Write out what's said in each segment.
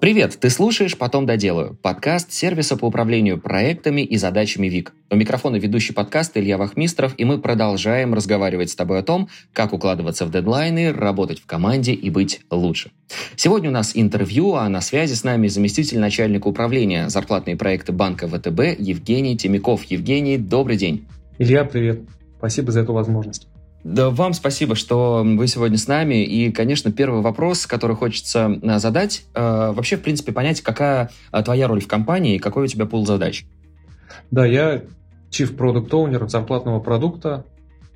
Привет, ты слушаешь «Потом доделаю» – подкаст сервиса по управлению проектами и задачами ВИК. У микрофона ведущий подкаст Илья Вахмистров, и мы продолжаем разговаривать с тобой о том, как укладываться в дедлайны, работать в команде и быть лучше. Сегодня у нас интервью, а на связи с нами заместитель начальника управления зарплатные проекты банка ВТБ Евгений Темяков. Евгений, добрый день. Илья, привет. Спасибо за эту возможность. Да, вам спасибо, что вы сегодня с нами. И, конечно, первый вопрос, который хочется э, задать, э, вообще, в принципе, понять, какая э, твоя роль в компании и какой у тебя пул задач. Да, я Chief Product Owner зарплатного продукта,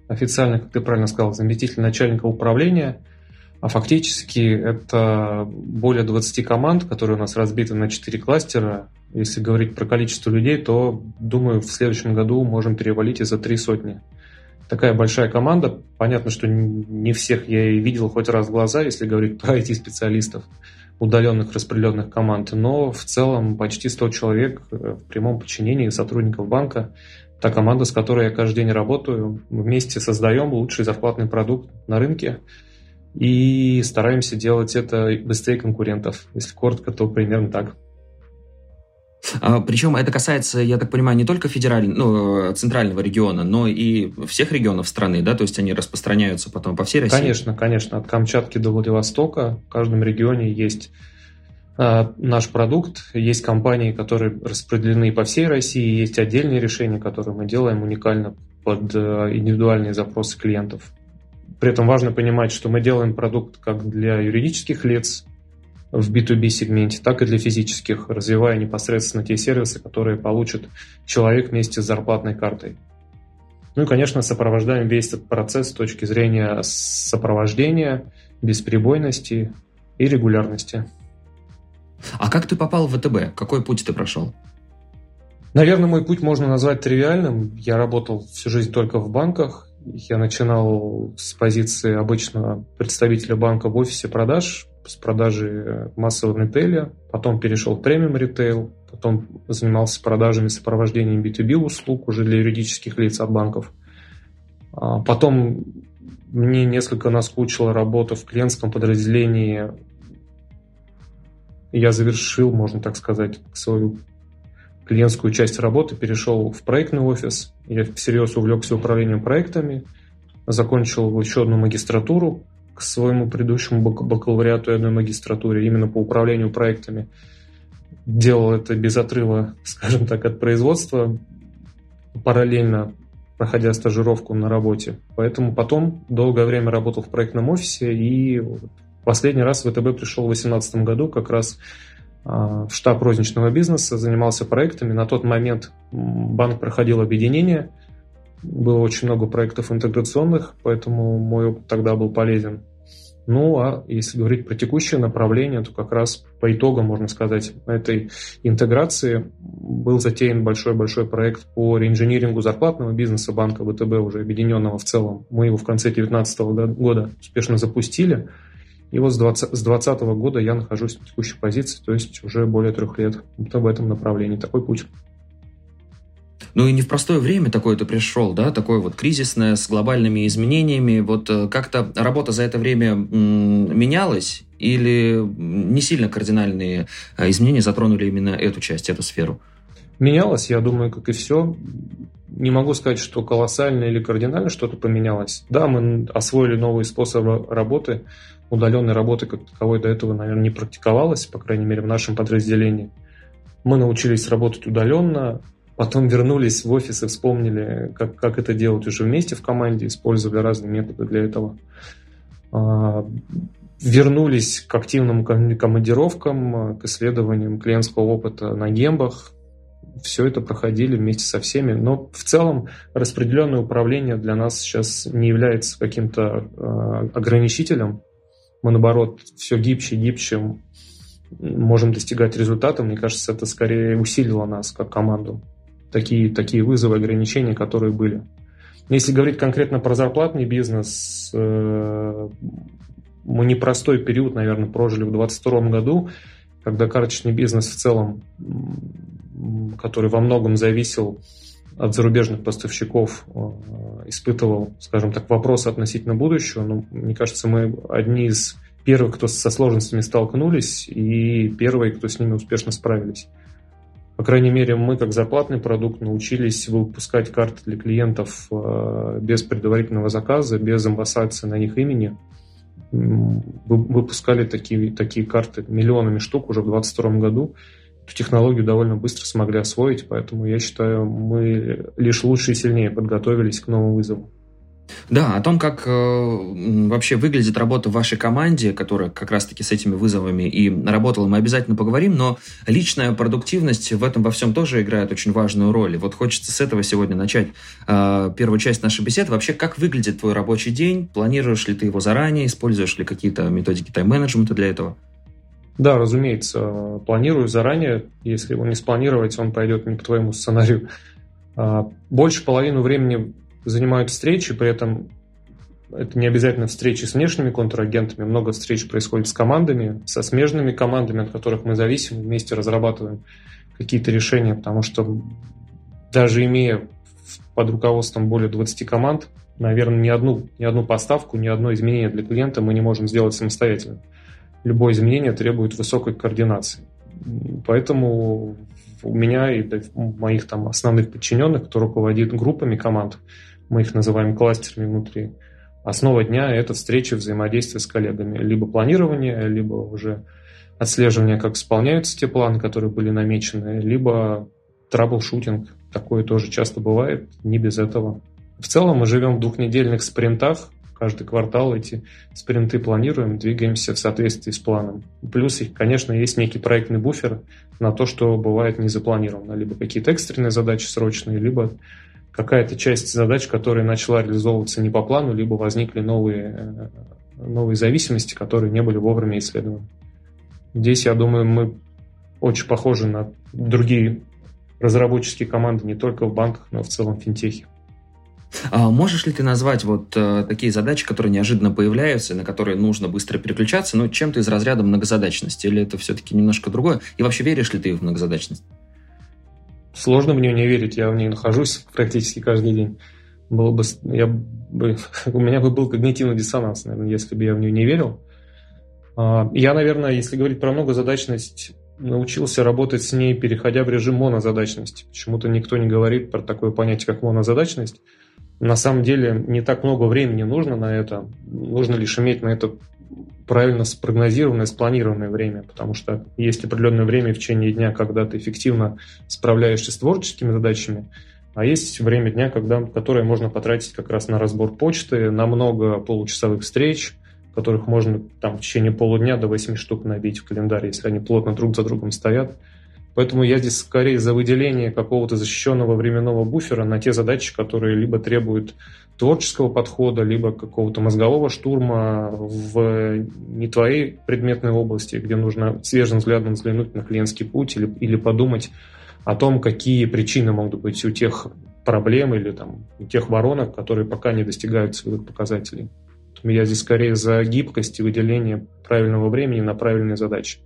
официально, как ты правильно сказал, заместитель начальника управления, а фактически это более 20 команд, которые у нас разбиты на 4 кластера. Если говорить про количество людей, то, думаю, в следующем году можем перевалить и за три сотни такая большая команда. Понятно, что не всех я и видел хоть раз в глаза, если говорить про IT-специалистов, удаленных распределенных команд, но в целом почти 100 человек э, в прямом подчинении сотрудников банка. Та команда, с которой я каждый день работаю, вместе создаем лучший зарплатный продукт на рынке и стараемся делать это быстрее конкурентов. Если коротко, то примерно так. А, Причем это касается, я так понимаю, не только федерального, ну, центрального региона, но и всех регионов страны, да, то есть они распространяются потом по всей России? Конечно, конечно, от Камчатки до Владивостока в каждом регионе есть а, наш продукт, есть компании, которые распределены по всей России, есть отдельные решения, которые мы делаем уникально под а, индивидуальные запросы клиентов. При этом важно понимать, что мы делаем продукт как для юридических лиц, в B2B сегменте, так и для физических, развивая непосредственно те сервисы, которые получит человек вместе с зарплатной картой. Ну и, конечно, сопровождаем весь этот процесс с точки зрения сопровождения, бесперебойности и регулярности. А как ты попал в ВТБ? Какой путь ты прошел? Наверное, мой путь можно назвать тривиальным. Я работал всю жизнь только в банках. Я начинал с позиции обычного представителя банка в офисе продаж, с продажи э, массового ритейля, потом перешел в премиум ритейл, потом занимался продажами сопровождением B2B услуг уже для юридических лиц от банков. А потом мне несколько наскучила работа в клиентском подразделении. Я завершил, можно так сказать, свою клиентскую часть работы, перешел в проектный офис. Я всерьез увлекся управлением проектами, закончил еще одну магистратуру к своему предыдущему бакалавриату и одной магистратуре именно по управлению проектами. Делал это без отрыва, скажем так, от производства, параллельно проходя стажировку на работе. Поэтому потом долгое время работал в проектном офисе и последний раз в ВТБ пришел в 2018 году как раз а, в штаб розничного бизнеса, занимался проектами. На тот момент банк проходил объединение – было очень много проектов интеграционных, поэтому мой опыт тогда был полезен. Ну, а если говорить про текущее направление, то как раз по итогам, можно сказать, этой интеграции был затеян большой-большой проект по реинжинирингу зарплатного бизнеса банка ВТБ, уже объединенного в целом. Мы его в конце 2019 года успешно запустили. И вот с 2020 года я нахожусь в текущей позиции, то есть уже более трех лет вот в этом направлении. Такой путь. Ну и не в простое время такое ты пришел, да, такое вот кризисное, с глобальными изменениями. Вот э, как-то работа за это время менялась или не сильно кардинальные э, изменения затронули именно эту часть, эту сферу? Менялось, я думаю, как и все. Не могу сказать, что колоссально или кардинально что-то поменялось. Да, мы освоили новые способы работы. Удаленной работы как таковой до этого, наверное, не практиковалось, по крайней мере, в нашем подразделении. Мы научились работать удаленно, Потом вернулись в офис и вспомнили, как, как это делать уже вместе в команде, использовали разные методы для этого. А, вернулись к активным командировкам, к исследованиям клиентского опыта на гембах. Все это проходили вместе со всеми. Но в целом распределенное управление для нас сейчас не является каким-то э, ограничителем. Мы, наоборот, все гибче и гибче можем достигать результата. Мне кажется, это скорее усилило нас как команду такие, такие вызовы, ограничения, которые были. Если говорить конкретно про зарплатный бизнес, э, мы непростой период, наверное, прожили в 2022 году, когда карточный бизнес в целом, который во многом зависел от зарубежных поставщиков, э, испытывал, скажем так, вопросы относительно будущего. Но, мне кажется, мы одни из первые, кто со сложностями столкнулись, и первые, кто с ними успешно справились. По крайней мере, мы как зарплатный продукт научились выпускать карты для клиентов э, без предварительного заказа, без амбассации на них имени. Выпускали такие, такие карты миллионами штук уже в 2022 году. Эту технологию довольно быстро смогли освоить, поэтому я считаю, мы лишь лучше и сильнее подготовились к новым вызовам. Да, о том, как э, вообще выглядит работа в вашей команде, которая как раз-таки с этими вызовами и работала, мы обязательно поговорим, но личная продуктивность в этом во всем тоже играет очень важную роль. И вот хочется с этого сегодня начать э, первую часть нашей беседы. Вообще, как выглядит твой рабочий день? Планируешь ли ты его заранее? Используешь ли какие-то методики тайм-менеджмента для этого? Да, разумеется, планирую заранее. Если его не спланировать, он пойдет не по твоему сценарию. А, больше половины времени занимают встречи, при этом это не обязательно встречи с внешними контрагентами, много встреч происходит с командами, со смежными командами, от которых мы зависим, вместе разрабатываем какие-то решения, потому что даже имея под руководством более 20 команд, наверное, ни одну, ни одну поставку, ни одно изменение для клиента мы не можем сделать самостоятельно. Любое изменение требует высокой координации. Поэтому у меня и моих там основных подчиненных, кто руководит группами команд, мы их называем кластерами внутри. Основа дня – это встречи, взаимодействие с коллегами. Либо планирование, либо уже отслеживание, как исполняются те планы, которые были намечены, либо трабл-шутинг. Такое тоже часто бывает, не без этого. В целом мы живем в двухнедельных спринтах, каждый квартал эти спринты планируем, двигаемся в соответствии с планом. Плюс, конечно, есть некий проектный буфер на то, что бывает не запланировано. Либо какие-то экстренные задачи срочные, либо какая-то часть задач, которая начала реализовываться не по плану, либо возникли новые, э, новые зависимости, которые не были вовремя исследованы. Здесь, я думаю, мы очень похожи на другие разработческие команды не только в банках, но и в целом в финтехе. А можешь ли ты назвать вот э, такие задачи, которые неожиданно появляются, на которые нужно быстро переключаться, но чем-то из разряда многозадачности? Или это все-таки немножко другое? И вообще веришь ли ты в многозадачность? Сложно в нее не верить, я в ней нахожусь практически каждый день. Было бы, я бы, у меня бы был когнитивный диссонанс, наверное, если бы я в нее не верил. А, я, наверное, если говорить про многозадачность, научился работать с ней, переходя в режим монозадачности. Почему-то никто не говорит про такое понятие, как монозадачность. На самом деле не так много времени нужно на это. Нужно лишь иметь на это правильно спрогнозированное, спланированное время, потому что есть определенное время в течение дня, когда ты эффективно справляешься с творческими задачами, а есть время дня, когда, которое можно потратить как раз на разбор почты, на много получасовых встреч, которых можно там в течение полудня до 8 штук набить в календарь, если они плотно друг за другом стоят. Поэтому я здесь скорее за выделение какого-то защищенного временного буфера на те задачи, которые либо требуют творческого подхода, либо какого-то мозгового штурма в не твоей предметной области, где нужно свежим взглядом взглянуть на клиентский путь или, или подумать о том, какие причины могут быть у тех проблем или там, у тех воронок, которые пока не достигают своих показателей. Я здесь скорее за гибкость и выделение правильного времени на правильные задачи.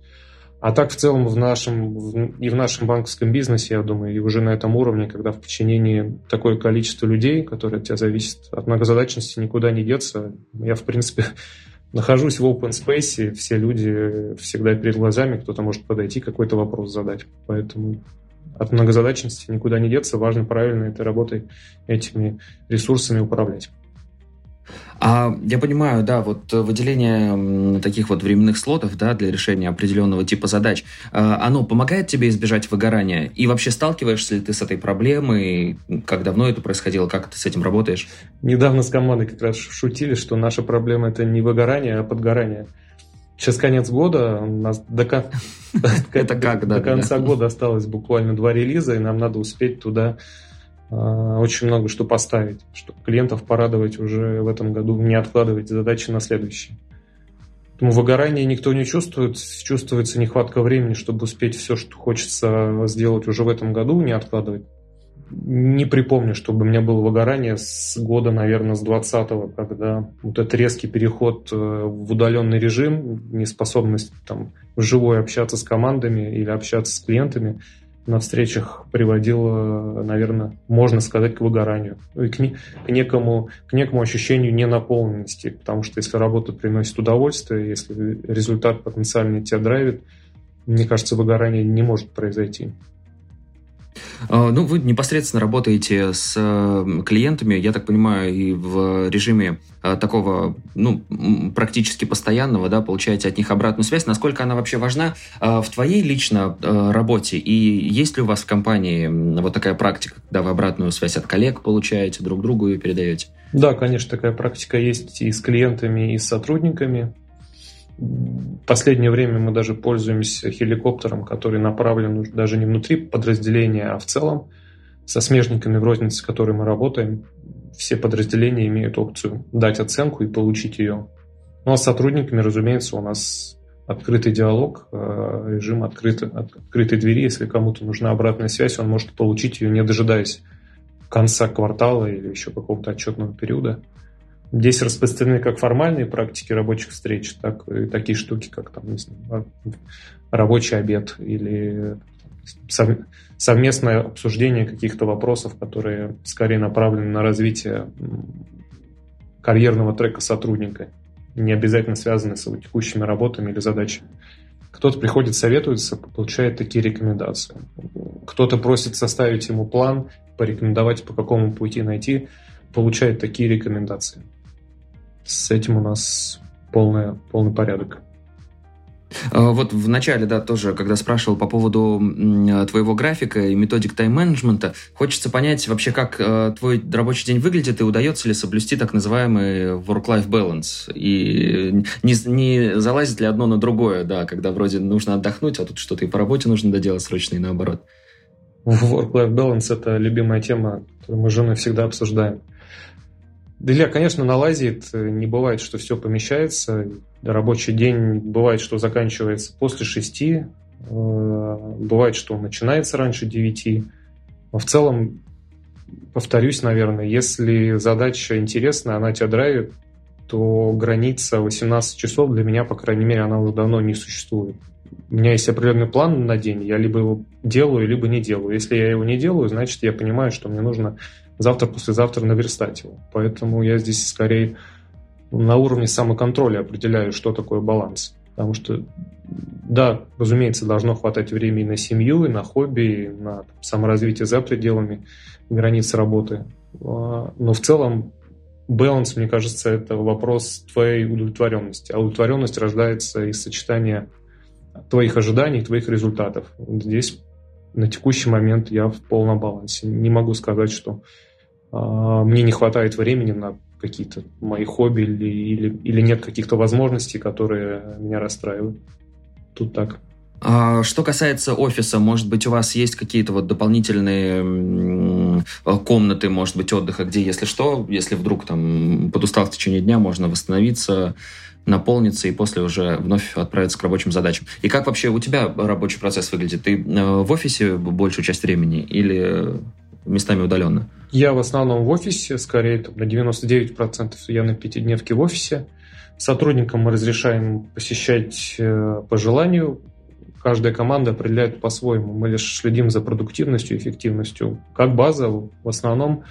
А так в целом в нашем, и в нашем банковском бизнесе, я думаю, и уже на этом уровне, когда в подчинении такое количество людей, которые от тебя зависят, от многозадачности никуда не деться. Я, в принципе, нахожусь в open space, все люди всегда перед глазами, кто-то может подойти, какой-то вопрос задать. Поэтому от многозадачности никуда не деться, важно правильно этой работой, этими ресурсами управлять. А я понимаю, да, вот выделение таких вот временных слотов, да, для решения определенного типа задач, а, оно помогает тебе избежать выгорания? И вообще сталкиваешься ли ты с этой проблемой? Как давно это происходило? Как ты с этим работаешь? Недавно с командой как раз шутили, что наша проблема это не выгорание, а подгорание. Сейчас конец года, у нас до, это как, до конца года осталось буквально два релиза, и нам надо успеть туда очень много что поставить, чтобы клиентов порадовать уже в этом году, не откладывать задачи на следующий. Поэтому выгорание никто не чувствует, чувствуется нехватка времени, чтобы успеть все, что хочется сделать уже в этом году, не откладывать. Не припомню, чтобы у меня было выгорание с года, наверное, с 20-го, когда вот этот резкий переход э, в удаленный режим, неспособность там вживую общаться с командами или общаться с клиентами – на встречах приводило, наверное, можно сказать, к выгоранию и к, не, к, некому, к некому ощущению ненаполненности, потому что если работа приносит удовольствие, если результат потенциально тебя драйвит, мне кажется, выгорание не может произойти. А, ну, вы непосредственно работаете с клиентами, я так понимаю, и в режиме э, такого, ну, практически постоянного, да, получаете от них обратную связь. Насколько она вообще важна э, в твоей лично работе? И есть ли у вас в компании вот такая практика, когда вы обратную связь от коллег получаете, друг другу ее передаете? Да, конечно, такая практика есть и с клиентами, и с сотрудниками. В последнее время мы даже пользуемся хеликоптером, который направлен даже не внутри подразделения, а в целом. Со смежниками в рознице, с которой мы работаем, все подразделения имеют опцию дать оценку и получить ее. Ну а с сотрудниками, разумеется, у нас открытый диалог, э, режим открытой, открытой двери. Если кому-то нужна обратная связь, он может получить ее, не дожидаясь конца квартала или еще какого-то отчетного периода. Здесь распространены как формальные практики рабочих встреч, так и такие штуки, как там, не знаю, рабочий обед или совместное обсуждение каких-то вопросов, которые скорее направлены на развитие карьерного трека сотрудника, не обязательно связаны с его текущими работами или задачами. Кто-то приходит, советуется, получает такие рекомендации. Кто-то просит составить ему план, порекомендовать, по какому пути найти, получает такие рекомендации с этим у нас полный, полный порядок. А, вот в начале, да, тоже, когда спрашивал по поводу твоего графика и методик тайм-менеджмента, хочется понять вообще, как э, твой рабочий день выглядит и удается ли соблюсти так называемый work-life balance. И не, не залазит ли одно на другое, да, когда вроде нужно отдохнуть, а тут что-то и по работе нужно доделать срочно и наоборот. Work-life balance – это любимая тема, которую мы с женой всегда обсуждаем. Илья, конечно, налазит. Не бывает, что все помещается. Рабочий день бывает, что заканчивается после шести. Э, бывает, что начинается раньше девяти. В целом, повторюсь, наверное, если задача интересная, она тебя драйвит, то граница 18 часов для меня, по крайней мере, она уже давно не существует. У меня есть определенный план на день, я либо его делаю, либо не делаю. Если я его не делаю, значит, я понимаю, что мне нужно завтра-послезавтра наверстать его. Поэтому я здесь скорее на уровне самоконтроля определяю, что такое баланс. Потому что, да, разумеется, должно хватать времени на семью, и на хобби, и на саморазвитие за пределами границ работы. А, но в целом баланс, мне кажется, это вопрос твоей удовлетворенности. А удовлетворенность рождается из сочетания твоих ожиданий, твоих результатов. Здесь на текущий момент я в полном балансе. Не могу сказать, что э, мне не хватает времени на какие-то мои хобби или, или, или нет каких-то возможностей, которые меня расстраивают. Тут так. А, что касается офиса, может быть, у вас есть какие-то вот дополнительные комнаты, может быть, отдыха, где, если что, если вдруг там подустал в течение дня, можно восстановиться, наполниться и после уже вновь отправиться к рабочим задачам. И как вообще у тебя рабочий процесс выглядит? Ты э, в офисе большую часть времени или местами удаленно? Я в основном в офисе, скорее там, на 99% я на пятидневке в офисе. Сотрудникам мы разрешаем посещать э, по желанию. Каждая команда определяет по-своему. Мы лишь следим за продуктивностью, эффективностью. Как база, в основном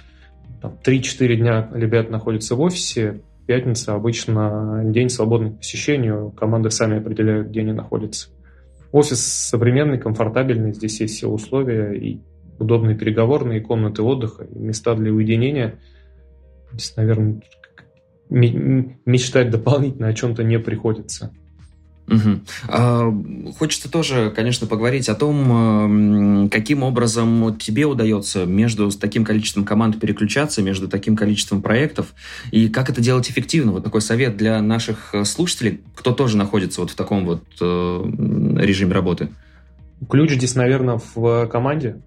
там, 3-4 дня ребят находятся в офисе, Пятница обычно день свободный к посещению. Команды сами определяют, где они находятся. Офис современный, комфортабельный. Здесь есть все условия и удобные переговорные комнаты отдыха, и места для уединения. Здесь, наверное, мечтать дополнительно о чем-то не приходится. Угу. А, хочется тоже, конечно, поговорить о том, каким образом тебе удается между таким количеством команд переключаться, между таким количеством проектов, и как это делать эффективно. Вот такой совет для наших э, слушателей, кто тоже находится вот в таком вот э, режиме работы. Ключ здесь, наверное, в команде.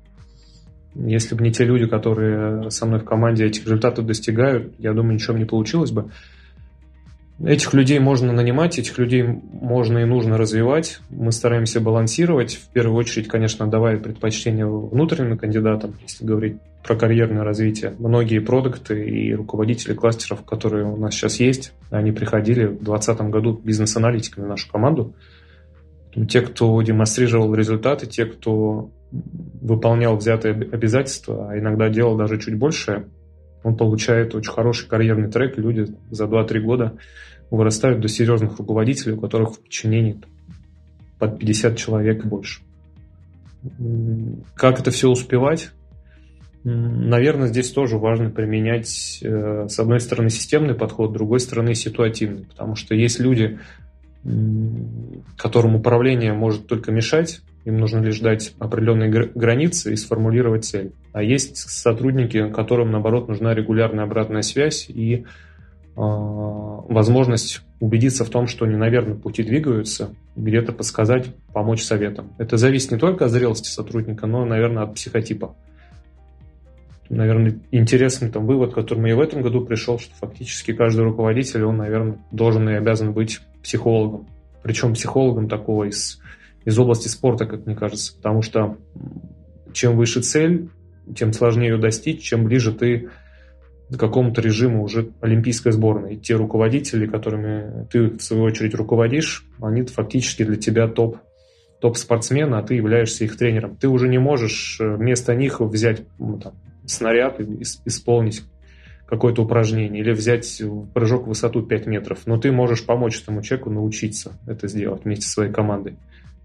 Если бы не те люди, которые со мной в команде этих результатов достигают, я думаю, ничего не получилось бы. Этих людей можно нанимать, этих людей можно и нужно развивать. Мы стараемся балансировать. В первую очередь, конечно, давая предпочтение внутренним кандидатам, если говорить про карьерное развитие. Многие продукты и руководители кластеров, которые у нас сейчас есть, они приходили в 2020 году бизнес-аналитиками в нашу команду. Те, кто демонстрировал результаты, те, кто выполнял взятые обязательства, а иногда делал даже чуть больше, он получает очень хороший карьерный трек, люди за 2-3 года вырастают до серьезных руководителей, у которых в подчинении под 50 человек и больше. Как это все успевать? Наверное, здесь тоже важно применять, э, с одной стороны, системный подход, с другой стороны, ситуативный. Потому что есть люди, которым управление может только мешать, им нужно лишь дать определенные границы и сформулировать цель. А есть сотрудники, которым, наоборот, нужна регулярная обратная связь и э, возможность убедиться в том, что они на верном пути двигаются, где-то подсказать, помочь советом. Это зависит не только от зрелости сотрудника, но, наверное, от психотипа. Наверное, интересный там вывод, к которому я в этом году пришел, что фактически каждый руководитель, он, наверное, должен и обязан быть психологом. Причем психологом такого из, из области спорта, как мне кажется. Потому что чем выше цель, тем сложнее ее достичь, чем ближе ты к какому-то режиму уже олимпийской сборной. И те руководители, которыми ты, в свою очередь, руководишь, они фактически для тебя топ, топ-спортсмены, а ты являешься их тренером. Ты уже не можешь э, вместо них взять ну, там, снаряд и исполнить какое-то упражнение или взять прыжок в высоту 5 метров, но ты можешь помочь этому человеку научиться это сделать вместе со своей командой.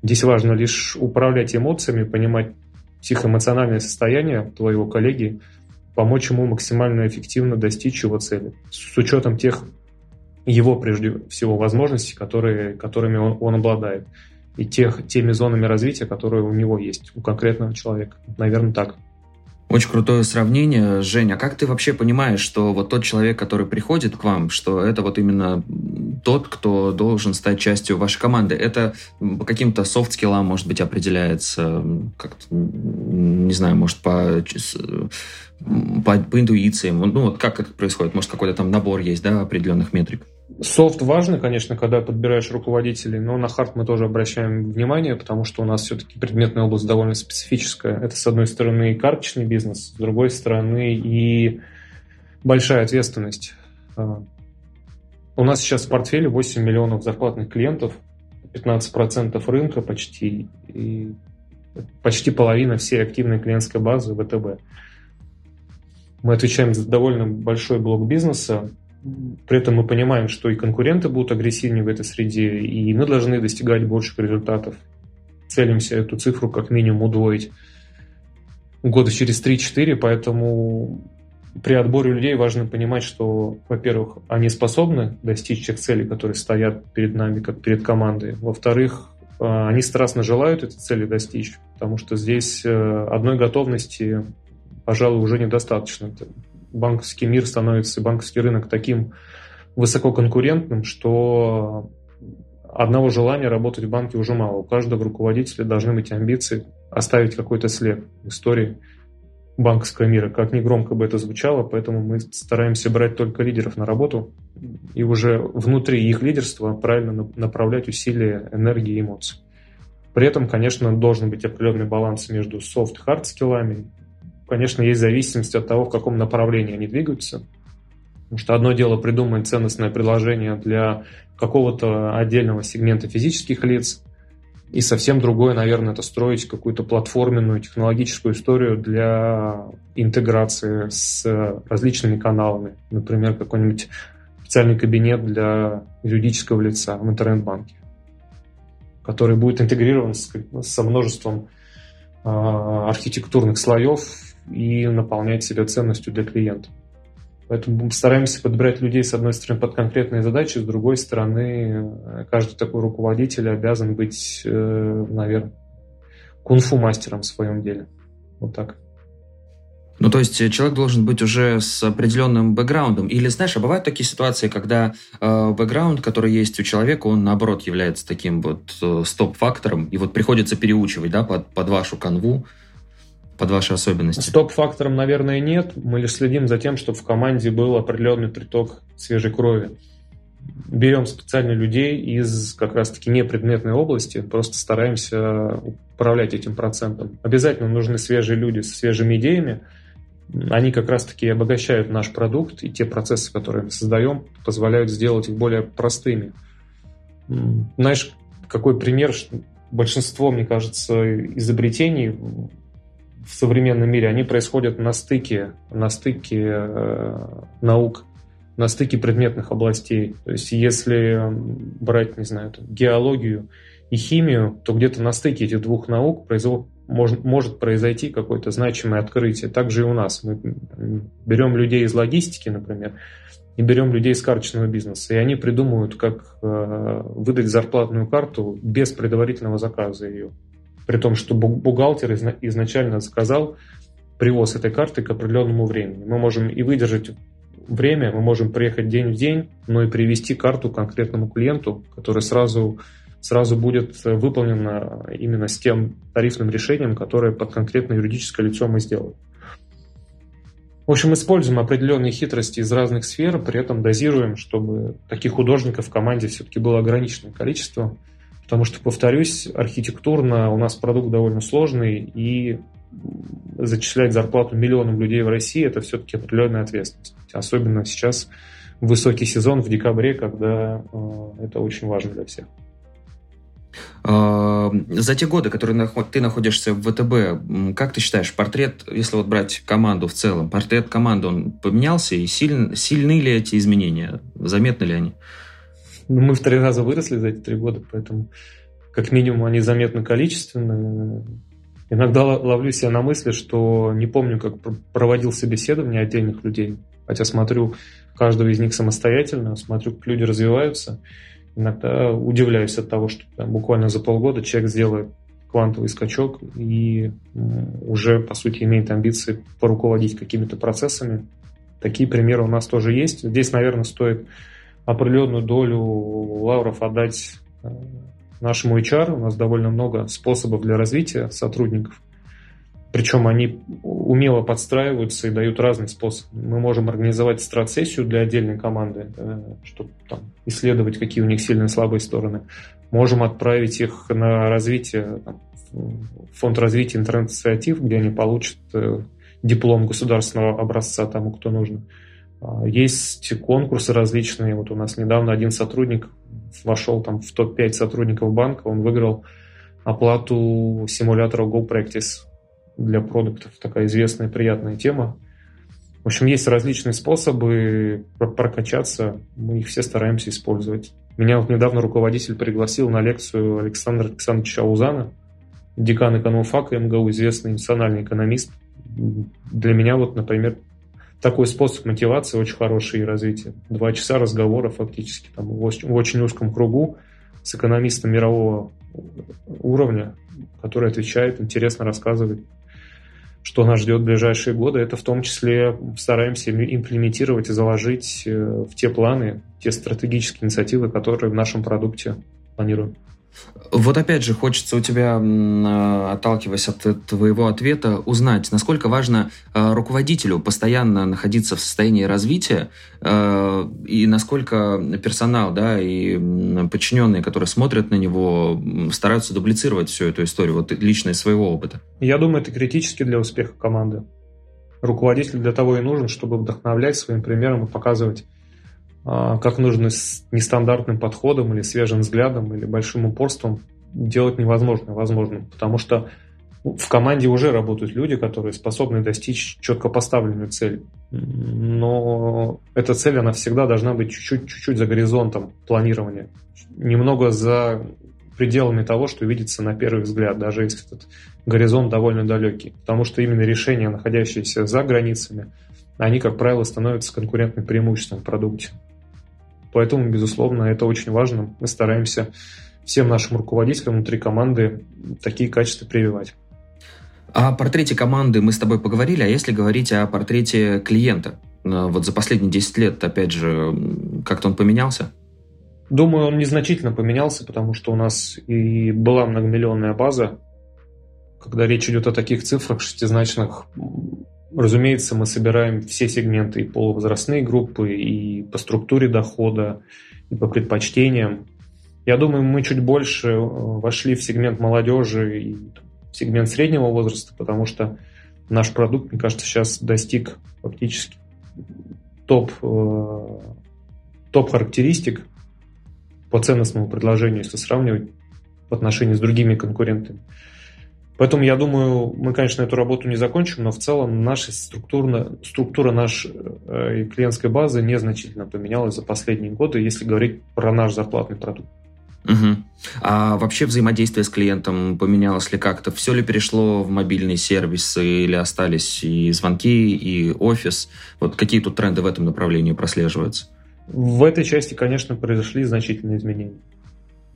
Здесь важно лишь управлять эмоциями, понимать психоэмоциональное состояние твоего коллеги, помочь ему максимально эффективно достичь его цели с учетом тех его, прежде всего, возможностей, которые, которыми он, он обладает, и тех, теми зонами развития, которые у него есть, у конкретного человека. Наверное, так. Очень крутое сравнение. Женя, как ты вообще понимаешь, что вот тот человек, который приходит к вам, что это вот именно тот, кто должен стать частью вашей команды? Это по каким-то софт-скиллам, может быть, определяется, как не знаю, может, по, по, по интуициям? Ну, вот как это происходит? Может, какой-то там набор есть, да, определенных метрик? Софт важно, конечно, когда подбираешь руководителей, но на хард мы тоже обращаем внимание, потому что у нас все-таки предметная область довольно специфическая. Это, с одной стороны, карточный бизнес, с другой стороны, и большая ответственность. А, у нас сейчас в портфеле 8 миллионов зарплатных клиентов, 15% рынка почти, и почти половина всей активной клиентской базы ВТБ. Мы отвечаем за довольно большой блок бизнеса, при этом мы понимаем, что и конкуренты будут агрессивнее в этой среде, и мы должны достигать больших результатов. Целимся эту цифру как минимум удвоить года через 3-4, поэтому при отборе людей важно понимать, что, во-первых, они способны достичь тех целей, которые стоят перед нами, как перед командой. Во-вторых, э, они страстно желают эти цели достичь, потому что здесь э, одной готовности, пожалуй, уже недостаточно банковский мир становится, банковский рынок таким высококонкурентным, что одного желания работать в банке уже мало. У каждого руководителя должны быть амбиции оставить какой-то след в истории банковского мира. Как ни громко бы это звучало, поэтому мы стараемся брать только лидеров на работу и уже внутри их лидерства правильно направлять усилия, энергии и эмоций. При этом, конечно, должен быть определенный баланс между soft-hard скиллами конечно, есть зависимость от того, в каком направлении они двигаются. Потому что одно дело придумать ценностное предложение для какого-то отдельного сегмента физических лиц, и совсем другое, наверное, это строить какую-то платформенную технологическую историю для интеграции с различными каналами. Например, какой-нибудь специальный кабинет для юридического лица в интернет-банке, который будет интегрирован с, со множеством э, архитектурных слоев и наполнять себя ценностью для клиента. Поэтому стараемся подбирать людей, с одной стороны, под конкретные задачи, с другой стороны, каждый такой руководитель обязан быть, э, наверное, кунг-фу мастером в своем деле. Вот так. Ну, то есть человек должен быть уже с определенным бэкграундом. Или, знаешь, а бывают такие ситуации, когда э, бэкграунд, который есть у человека, он, наоборот, является таким вот э, стоп-фактором, и вот приходится переучивать, да, под, под вашу канву, под ваши особенности? Стоп-фактором, наверное, нет. Мы лишь следим за тем, чтобы в команде был определенный приток свежей крови. Берем специально людей из как раз-таки непредметной области, просто стараемся управлять этим процентом. Обязательно нужны свежие люди с свежими идеями. Они как раз-таки обогащают наш продукт, и те процессы, которые мы создаем, позволяют сделать их более простыми. Знаешь, какой пример большинство, мне кажется, изобретений в современном мире, они происходят на стыке, на стыке э, наук, на стыке предметных областей. То есть если брать, не знаю, геологию и химию, то где-то на стыке этих двух наук производ, может, может произойти какое-то значимое открытие. Также и у нас. Мы берем людей из логистики, например, и берем людей из карточного бизнеса, и они придумывают, как э, выдать зарплатную карту без предварительного заказа ее. При том, что бухгалтер изначально заказал привоз этой карты к определенному времени. Мы можем и выдержать время, мы можем приехать день в день, но и привести карту конкретному клиенту, который сразу, сразу будет выполнена именно с тем тарифным решением, которое под конкретное юридическое лицо мы сделаем. В общем, используем определенные хитрости из разных сфер, при этом дозируем, чтобы таких художников в команде все-таки было ограниченное количество. Потому что, повторюсь, архитектурно у нас продукт довольно сложный, и зачислять зарплату миллионам людей в России – это все-таки определенная ответственность. Особенно сейчас высокий сезон в декабре, когда э, это очень важно для всех. А, за те годы, которые ты находишься в ВТБ, как ты считаешь, портрет, если вот брать команду в целом, портрет команды, он поменялся, и сильны, сильны ли эти изменения? Заметны ли они? Ну, мы в три раза выросли за эти три года, поэтому как минимум они заметны количественно. Иногда ловлю себя на мысли, что не помню, как проводил собеседование отдельных людей, хотя смотрю каждого из них самостоятельно, смотрю, как люди развиваются – иногда удивляюсь от того, что там, буквально за полгода человек сделает квантовый скачок и уже, по сути, имеет амбиции поруководить какими-то процессами. Такие примеры у нас тоже есть. Здесь, наверное, стоит определенную долю лавров отдать э, нашему HR. У нас довольно много способов для развития сотрудников. Причем они умело подстраиваются и дают разные способы. Мы можем организовать страт-сессию для отдельной команды, э, чтобы там, исследовать, какие у них сильные и слабые стороны. Можем отправить их на развитие, там, фонд развития интернет-инициатив, где они получат э, диплом государственного образца тому, кто нужно. А, есть конкурсы различные. Вот у нас недавно один сотрудник вошел там в топ-5 сотрудников банка, он выиграл оплату симулятора GoPractice для продуктов такая известная приятная тема. В общем, есть различные способы прокачаться, мы их все стараемся использовать. Меня вот недавно руководитель пригласил на лекцию Александра Александровича Аузана, декан экономфака МГУ, известный национальный экономист. Для меня вот, например, такой способ мотивации очень хороший и развития. Два часа разговора фактически там, в очень узком кругу с экономистом мирового уровня, который отвечает, интересно рассказывает что нас ждет в ближайшие годы, это в том числе стараемся имплементировать и заложить э, в те планы, те стратегические инициативы, которые в нашем продукте планируем. Вот опять же, хочется у тебя, а, отталкиваясь от твоего ответа, узнать, насколько важно а, руководителю постоянно находиться в состоянии развития а, и насколько персонал да, и подчиненные, которые смотрят на него, стараются дублицировать всю эту историю, вот лично из своего опыта. Я думаю, это критически для успеха команды. Руководитель для того и нужен, чтобы вдохновлять своим примером и показывать как нужно с нестандартным подходом или свежим взглядом или большим упорством делать невозможное возможным. Потому что в команде уже работают люди, которые способны достичь четко поставленную цель. Но эта цель, она всегда должна быть чуть-чуть, чуть-чуть за горизонтом планирования. Немного за пределами того, что видится на первый взгляд, даже если этот горизонт довольно далекий. Потому что именно решения, находящиеся за границами, они, как правило, становятся конкурентным преимуществом в продукте. Поэтому, безусловно, это очень важно. Мы стараемся всем нашим руководителям внутри команды такие качества прививать. О портрете команды мы с тобой поговорили, а если говорить о портрете клиента? Э, вот за последние 10 лет, опять же, как-то он поменялся? Думаю, он незначительно поменялся, потому что у нас и была многомиллионная база. Когда речь идет о таких цифрах шестизначных, Разумеется, мы собираем все сегменты и полувозрастные группы, и по структуре дохода, и по предпочтениям. Я думаю, мы чуть больше э, вошли в сегмент молодежи и в сегмент среднего возраста, потому что наш продукт, мне кажется, сейчас достиг фактически топ, э, топ характеристик по ценностному предложению, если сравнивать в отношении с другими конкурентами. Поэтому я думаю, мы, конечно, эту работу не закончим, но в целом наша структура, структура нашей э, клиентской базы незначительно поменялась за последние годы, если говорить про наш зарплатный продукт. Угу. А вообще взаимодействие с клиентом поменялось ли как-то? Все ли перешло в мобильные сервисы или остались и звонки, и офис? Вот какие тут тренды в этом направлении прослеживаются? В этой части, конечно, произошли значительные изменения.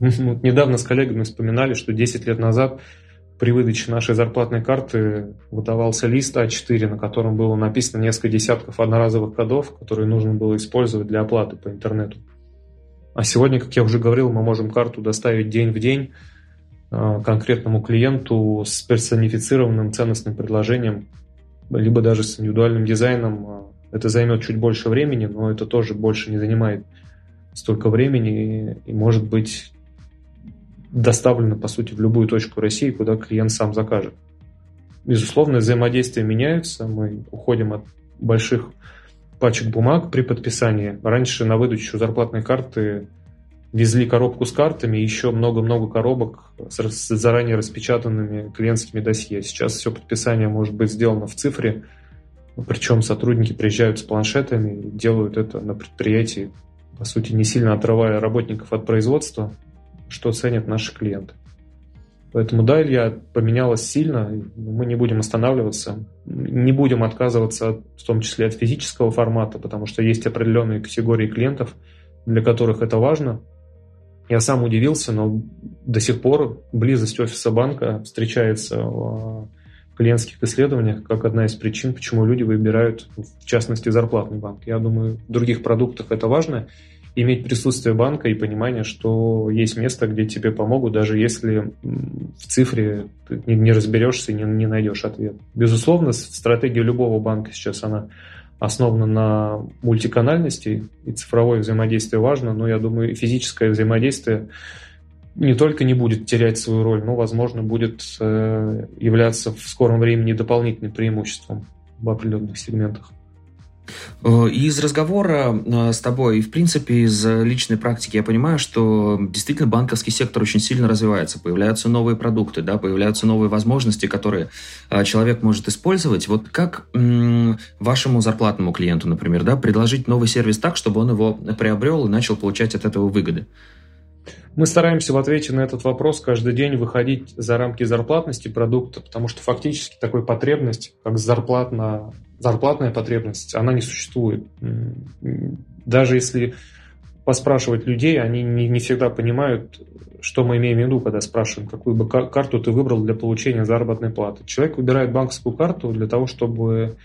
Вот недавно с коллегами вспоминали, что 10 лет назад при выдаче нашей зарплатной карты выдавался лист А4, на котором было написано несколько десятков одноразовых кодов, которые нужно было использовать для оплаты по интернету. А сегодня, как я уже говорил, мы можем карту доставить день в день э, конкретному клиенту с персонифицированным ценностным предложением, либо даже с индивидуальным дизайном. Это займет чуть больше времени, но это тоже больше не занимает столько времени и, и может быть доставлено, по сути, в любую точку России, куда клиент сам закажет. Безусловно, взаимодействия меняются, мы уходим от больших пачек бумаг при подписании. Раньше на выдачу зарплатной карты везли коробку с картами, еще много-много коробок с заранее распечатанными клиентскими досье. Сейчас все подписание может быть сделано в цифре, причем сотрудники приезжают с планшетами и делают это на предприятии, по сути, не сильно отрывая работников от производства, что ценят наши клиенты. Поэтому да, Илья, поменялось сильно, мы не будем останавливаться, не будем отказываться от, в том числе от физического формата, потому что есть определенные категории клиентов, для которых это важно. Я сам удивился, но до сих пор близость офиса банка встречается в клиентских исследованиях как одна из причин, почему люди выбирают, в частности, зарплатный банк. Я думаю, в других продуктах это важно, иметь присутствие банка и понимание, что есть место, где тебе помогут, даже если в цифре ты не разберешься и не, не найдешь ответ. Безусловно, стратегия любого банка сейчас она основана на мультиканальности, и цифровое взаимодействие важно, но я думаю, физическое взаимодействие не только не будет терять свою роль, но, возможно, будет э, являться в скором времени дополнительным преимуществом в определенных сегментах. Э, из разговора э, с тобой и, в принципе, из личной практики я понимаю, что действительно банковский сектор очень сильно развивается. Появляются новые продукты, да, появляются новые возможности, которые э, человек может использовать. Вот как вашему зарплатному клиенту, например, да, предложить новый сервис так, чтобы он его приобрел и начал получать от этого выгоды? Мы стараемся в ответе на этот вопрос каждый день выходить за рамки зарплатности продукта, потому что фактически такой потребность, как зарплатно зарплатная потребность, она не существует. Даже если поспрашивать людей, они не, не всегда понимают, что мы имеем в виду, когда спрашиваем, какую бы карту ты выбрал для получения заработной платы. Человек выбирает банковскую карту для того, чтобы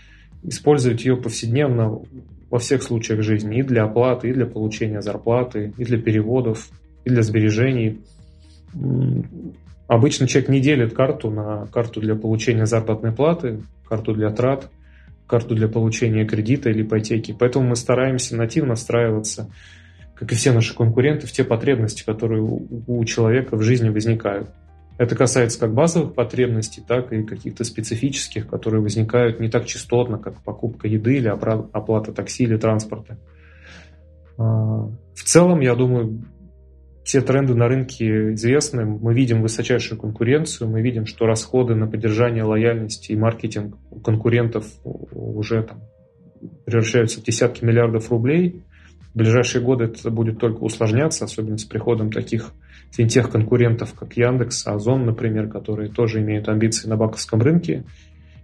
использовать ее повседневно во всех случаях жизни, и для оплаты, и для получения зарплаты, и для переводов, и для сбережений. Обычно человек не делит карту на карту для получения заработной платы, карту для трат – карту для получения кредита или ипотеки. Поэтому мы стараемся нативно встраиваться, как и все наши конкуренты, в те потребности, которые у человека в жизни возникают. Это касается как базовых потребностей, так и каких-то специфических, которые возникают не так частотно, как покупка еды или оплата такси или транспорта. А, в целом, я думаю, все тренды на рынке известны. Мы видим высочайшую конкуренцию, мы видим, что расходы на поддержание лояльности и маркетинг у конкурентов уже там превращаются в десятки миллиардов рублей. В ближайшие годы это будет только усложняться, особенно с приходом таких финтех-конкурентов, как Яндекс, Озон, например, которые тоже имеют амбиции на банковском рынке.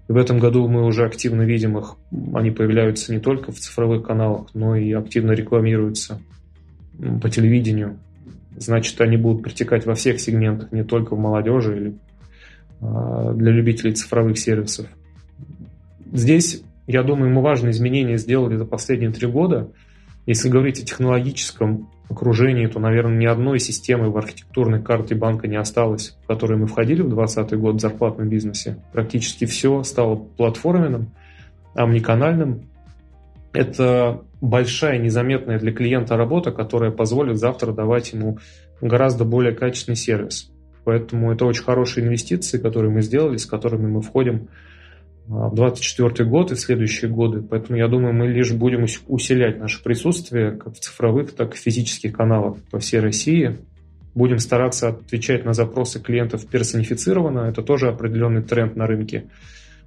И в этом году мы уже активно видим их. Они появляются не только в цифровых каналах, но и активно рекламируются по телевидению значит, они будут притекать во всех сегментах, не только в молодежи или а, для любителей цифровых сервисов. Здесь, я думаю, мы важные изменения сделали за последние три года. Если говорить о технологическом окружении, то, наверное, ни одной системы в архитектурной карте банка не осталось, в которой мы входили в 2020 год в зарплатном бизнесе. Практически все стало платформенным, омниканальным. Это большая, незаметная для клиента работа, которая позволит завтра давать ему гораздо более качественный сервис. Поэтому это очень хорошие инвестиции, которые мы сделали, с которыми мы входим а, в 2024 год и в следующие годы. Поэтому я думаю, мы лишь будем усилять наше присутствие как в цифровых, так и в физических каналах по всей России. Будем стараться отвечать на запросы клиентов персонифицированно. Это тоже определенный тренд на рынке.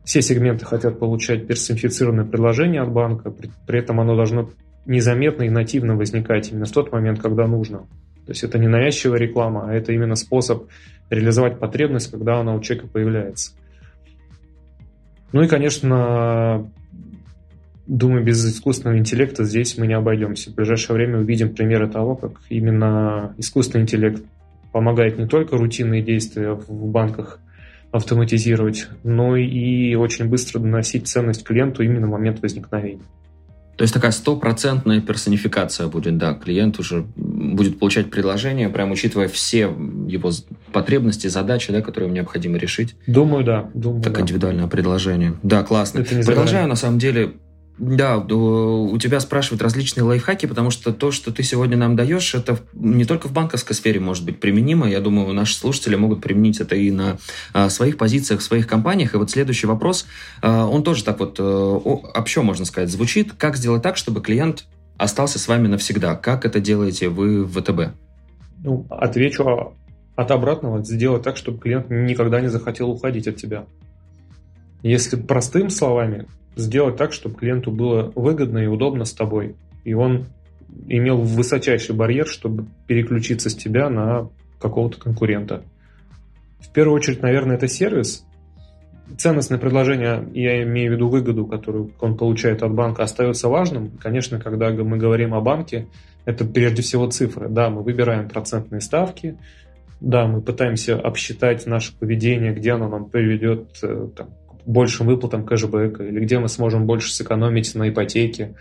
Все сегменты хотят получать персонифицированное предложение от банка, при, при этом оно должно незаметно и нативно возникать именно в тот момент, когда нужно. То есть это не навязчивая реклама, а это именно способ реализовать потребность, когда она у человека появляется. Ну и, конечно, думаю, без искусственного интеллекта здесь мы не обойдемся. В ближайшее время увидим примеры того, как именно искусственный интеллект помогает не только рутинные действия в банках автоматизировать, но и очень быстро доносить ценность клиенту именно в момент возникновения. То есть такая стопроцентная персонификация будет, да, клиент уже будет получать предложение, прям учитывая все его потребности, задачи, да, которые ему необходимо решить. Думаю, да. Думаю, так да. индивидуальное предложение. Да, классно. Продолжаю, на самом деле, да, у тебя спрашивают различные лайфхаки, потому что то, что ты сегодня нам даешь, это не только в банковской сфере может быть применимо. Я думаю, наши слушатели могут применить это и на а, своих позициях, в своих компаниях. И вот следующий вопрос, а, он тоже так вот а, общо, можно сказать, звучит. Как сделать так, чтобы клиент остался с вами навсегда? Как это делаете вы в ВТБ? Ну, отвечу от обратного. Сделать так, чтобы клиент никогда не захотел уходить от тебя. Если простым словами, сделать так, чтобы клиенту было выгодно и удобно с тобой. И он имел высочайший барьер, чтобы переключиться с тебя на какого-то конкурента. В первую очередь, наверное, это сервис. Ценностное предложение, я имею в виду выгоду, которую он получает от банка, остается важным. Конечно, когда мы говорим о банке, это прежде всего цифры. Да, мы выбираем процентные ставки, да, мы пытаемся обсчитать наше поведение, где оно нам приведет э, там, большим выплатам кэшбэка, или где мы сможем больше сэкономить на ипотеке,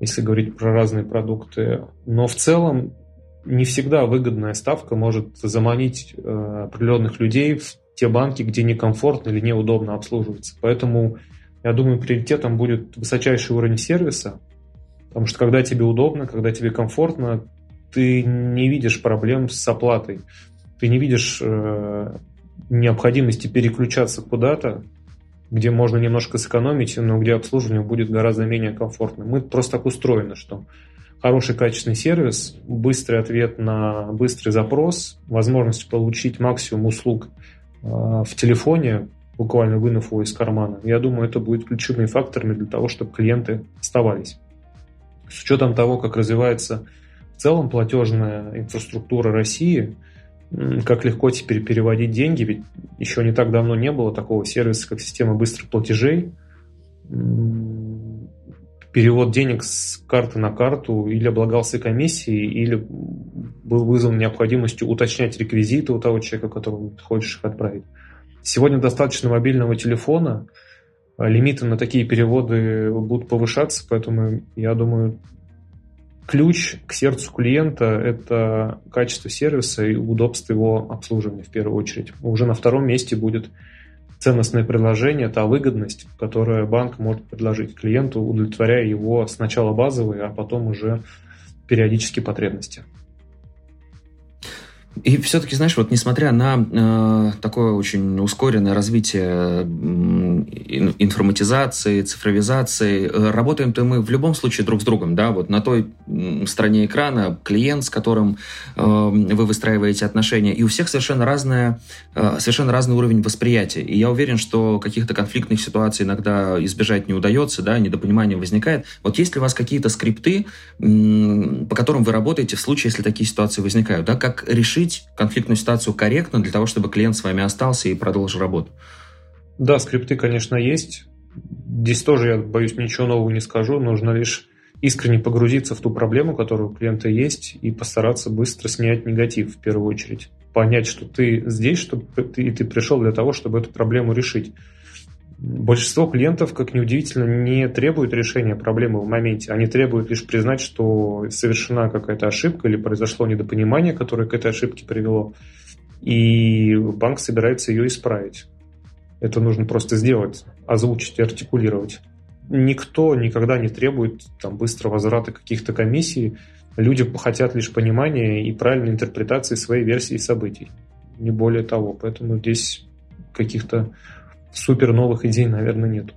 если говорить про разные продукты. Но в целом не всегда выгодная ставка может заманить э, определенных людей в те банки, где некомфортно или неудобно обслуживаться. Поэтому, я думаю, приоритетом будет высочайший уровень сервиса, потому что когда тебе удобно, когда тебе комфортно, ты не видишь проблем с оплатой, ты не видишь э, необходимости переключаться куда-то, где можно немножко сэкономить, но где обслуживание будет гораздо менее комфортным. Мы просто так устроены, что хороший качественный сервис, быстрый ответ на быстрый запрос, возможность получить максимум услуг э, в телефоне, буквально вынув его из кармана. Я думаю, это будет ключевыми факторами для того, чтобы клиенты оставались. С учетом того, как развивается в целом платежная инфраструктура России – как легко теперь переводить деньги, ведь еще не так давно не было такого сервиса, как система быстрых платежей. Перевод денег с карты на карту или облагался комиссией, или был вызван необходимостью уточнять реквизиты у того человека, которому ты хочешь их отправить. Сегодня достаточно мобильного телефона, лимиты на такие переводы будут повышаться, поэтому я думаю, ключ к сердцу клиента – это качество сервиса и удобство его обслуживания в первую очередь. Уже на втором месте будет ценностное предложение, та выгодность, которую банк может предложить клиенту, удовлетворяя его сначала базовые, а потом уже периодические потребности. И все-таки, знаешь, вот несмотря на э, такое очень ускоренное развитие э, информатизации, цифровизации, э, работаем-то мы в любом случае друг с другом, да, вот на той э, стороне экрана клиент, с которым э, вы выстраиваете отношения, и у всех совершенно разная, э, совершенно разный уровень восприятия. И я уверен, что каких-то конфликтных ситуаций иногда избежать не удается, да, недопонимание возникает. Вот есть ли у вас какие-то скрипты, э, по которым вы работаете в случае, если такие ситуации возникают, да, как решить решить конфликтную ситуацию корректно для того, чтобы клиент с вами остался и продолжил работу? Да, скрипты, конечно, есть. Здесь тоже, я боюсь, ничего нового не скажу. Нужно лишь искренне погрузиться в ту проблему, которая у клиента есть, и постараться быстро снять негатив в первую очередь. Понять, что ты здесь, чтобы ты, и ты пришел для того, чтобы эту проблему решить. Большинство клиентов, как ни удивительно, не требуют решения проблемы в моменте. Они требуют лишь признать, что совершена какая-то ошибка или произошло недопонимание, которое к этой ошибке привело. И банк собирается ее исправить. Это нужно просто сделать, озвучить и артикулировать. Никто никогда не требует там, быстрого возврата каких-то комиссий. Люди хотят лишь понимания и правильной интерпретации своей версии событий. Не более того. Поэтому здесь каких-то супер новых идей, наверное, нету.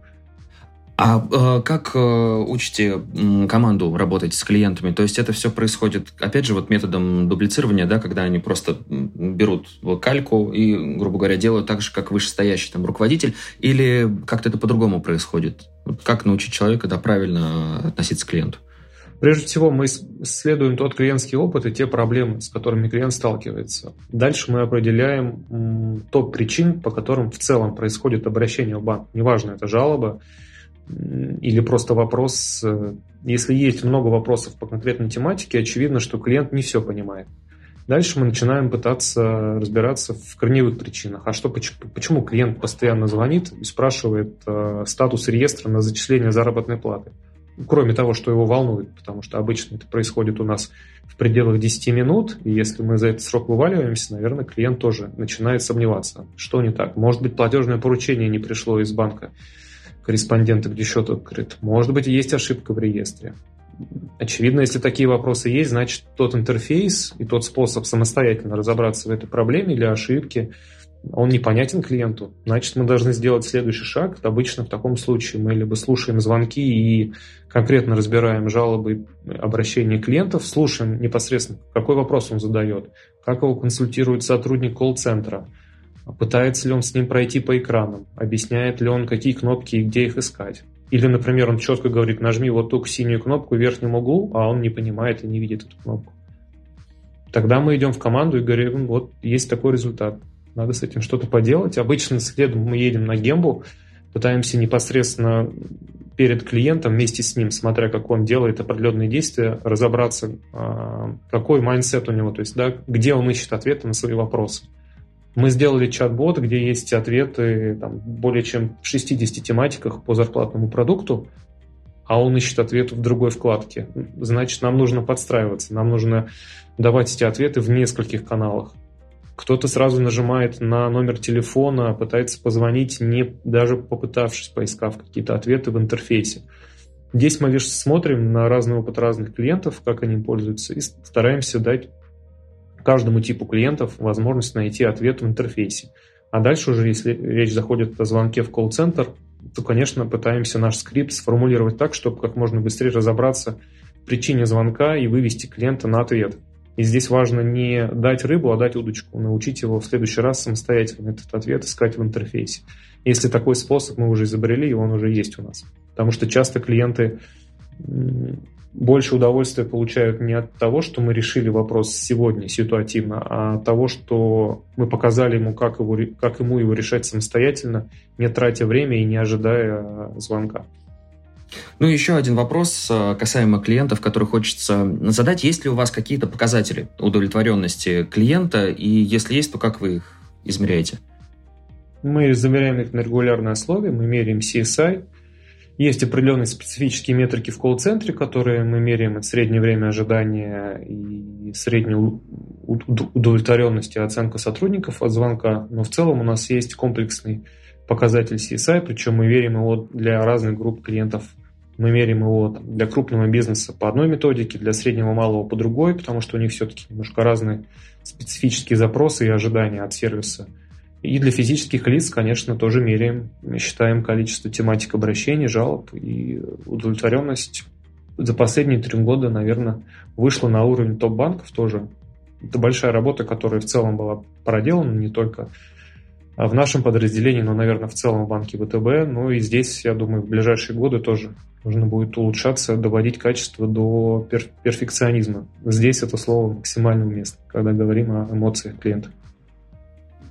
А э, как э, учите команду работать с клиентами? То есть это все происходит, опять же, вот методом дублицирования, да, когда они просто берут кальку и, грубо говоря, делают так же, как вышестоящий там руководитель, или как-то это по-другому происходит? Как научить человека да, правильно относиться к клиенту? Прежде всего, мы исследуем тот клиентский опыт и те проблемы, с которыми клиент сталкивается. Дальше мы определяем топ причин, по которым в целом происходит обращение в банк. Неважно, это жалоба или просто вопрос. Э, если есть много вопросов по конкретной тематике, очевидно, что клиент не все понимает. Дальше мы начинаем пытаться разбираться в корневых причинах. А что, почему, клиент постоянно звонит и спрашивает э, статус реестра на зачисление заработной платы? Кроме того, что его волнует, потому что обычно это происходит у нас в пределах 10 минут, и если мы за этот срок вываливаемся, наверное, клиент тоже начинает сомневаться, что не так. Может быть, платежное поручение не пришло из банка корреспондента, где счет открыт. Может быть, есть ошибка в реестре. Очевидно, если такие вопросы есть, значит, тот интерфейс и тот способ самостоятельно разобраться в этой проблеме или ошибке – он непонятен клиенту, значит, мы должны сделать следующий шаг. Обычно в таком случае мы либо слушаем звонки и конкретно разбираем жалобы, обращения клиентов, слушаем непосредственно, какой вопрос он задает, как его консультирует сотрудник колл-центра, пытается ли он с ним пройти по экранам, объясняет ли он, какие кнопки и где их искать. Или, например, он четко говорит, нажми вот ту синюю кнопку в верхнем углу, а он не понимает и не видит эту кнопку. Тогда мы идем в команду и говорим, вот есть такой результат надо с этим что-то поделать. Обычно следом мы едем на гембу, пытаемся непосредственно перед клиентом вместе с ним, смотря как он делает определенные действия, разобраться, а, какой mindset у него, то есть, да, где он ищет ответы на свои вопросы. Мы сделали чат-бот, где есть ответы там, более чем в 60 тематиках по зарплатному продукту, а он ищет ответы в другой вкладке. Значит, нам нужно подстраиваться, нам нужно давать эти ответы в нескольких каналах. Кто-то сразу нажимает на номер телефона, пытается позвонить, не даже попытавшись, поискав какие-то ответы в интерфейсе. Здесь мы лишь смотрим на разный опыт разных клиентов, как они пользуются, и стараемся дать каждому типу клиентов возможность найти ответ в интерфейсе. А дальше уже, если речь заходит о звонке в колл-центр, то, конечно, пытаемся наш скрипт сформулировать так, чтобы как можно быстрее разобраться в причине звонка и вывести клиента на ответ. И здесь важно не дать рыбу, а дать удочку, научить его в следующий раз самостоятельно этот ответ искать в интерфейсе. Если такой способ мы уже изобрели, и он уже есть у нас. Потому что часто клиенты больше удовольствия получают не от того, что мы решили вопрос сегодня ситуативно, а от того, что мы показали ему, как, его, как ему его решать самостоятельно, не тратя время и не ожидая звонка. Ну, еще один вопрос э, касаемо клиентов, который хочется задать. Есть ли у вас какие-то показатели удовлетворенности клиента? И если есть, то как вы их измеряете? Мы замеряем их на регулярной основе, мы меряем CSI. Есть определенные специфические метрики в колл-центре, которые мы меряем. Это среднее время ожидания и среднюю удовлетворенность и оценка сотрудников от звонка. Но в целом у нас есть комплексный показатель CSI, причем мы верим его для разных групп клиентов мы меряем его там, для крупного бизнеса по одной методике, для среднего малого по другой, потому что у них все-таки немножко разные специфические запросы и ожидания от сервиса. И для физических лиц, конечно, тоже меряем, считаем количество тематик обращений, жалоб и удовлетворенность за последние три года, наверное, вышла на уровень топ-банков тоже. Это большая работа, которая в целом была проделана не только в нашем подразделении, но, наверное, в целом в банке ВТБ. Ну и здесь, я думаю, в ближайшие годы тоже нужно будет улучшаться, доводить качество до пер перфекционизма. Здесь это слово максимально уместно, когда говорим о эмоциях клиента.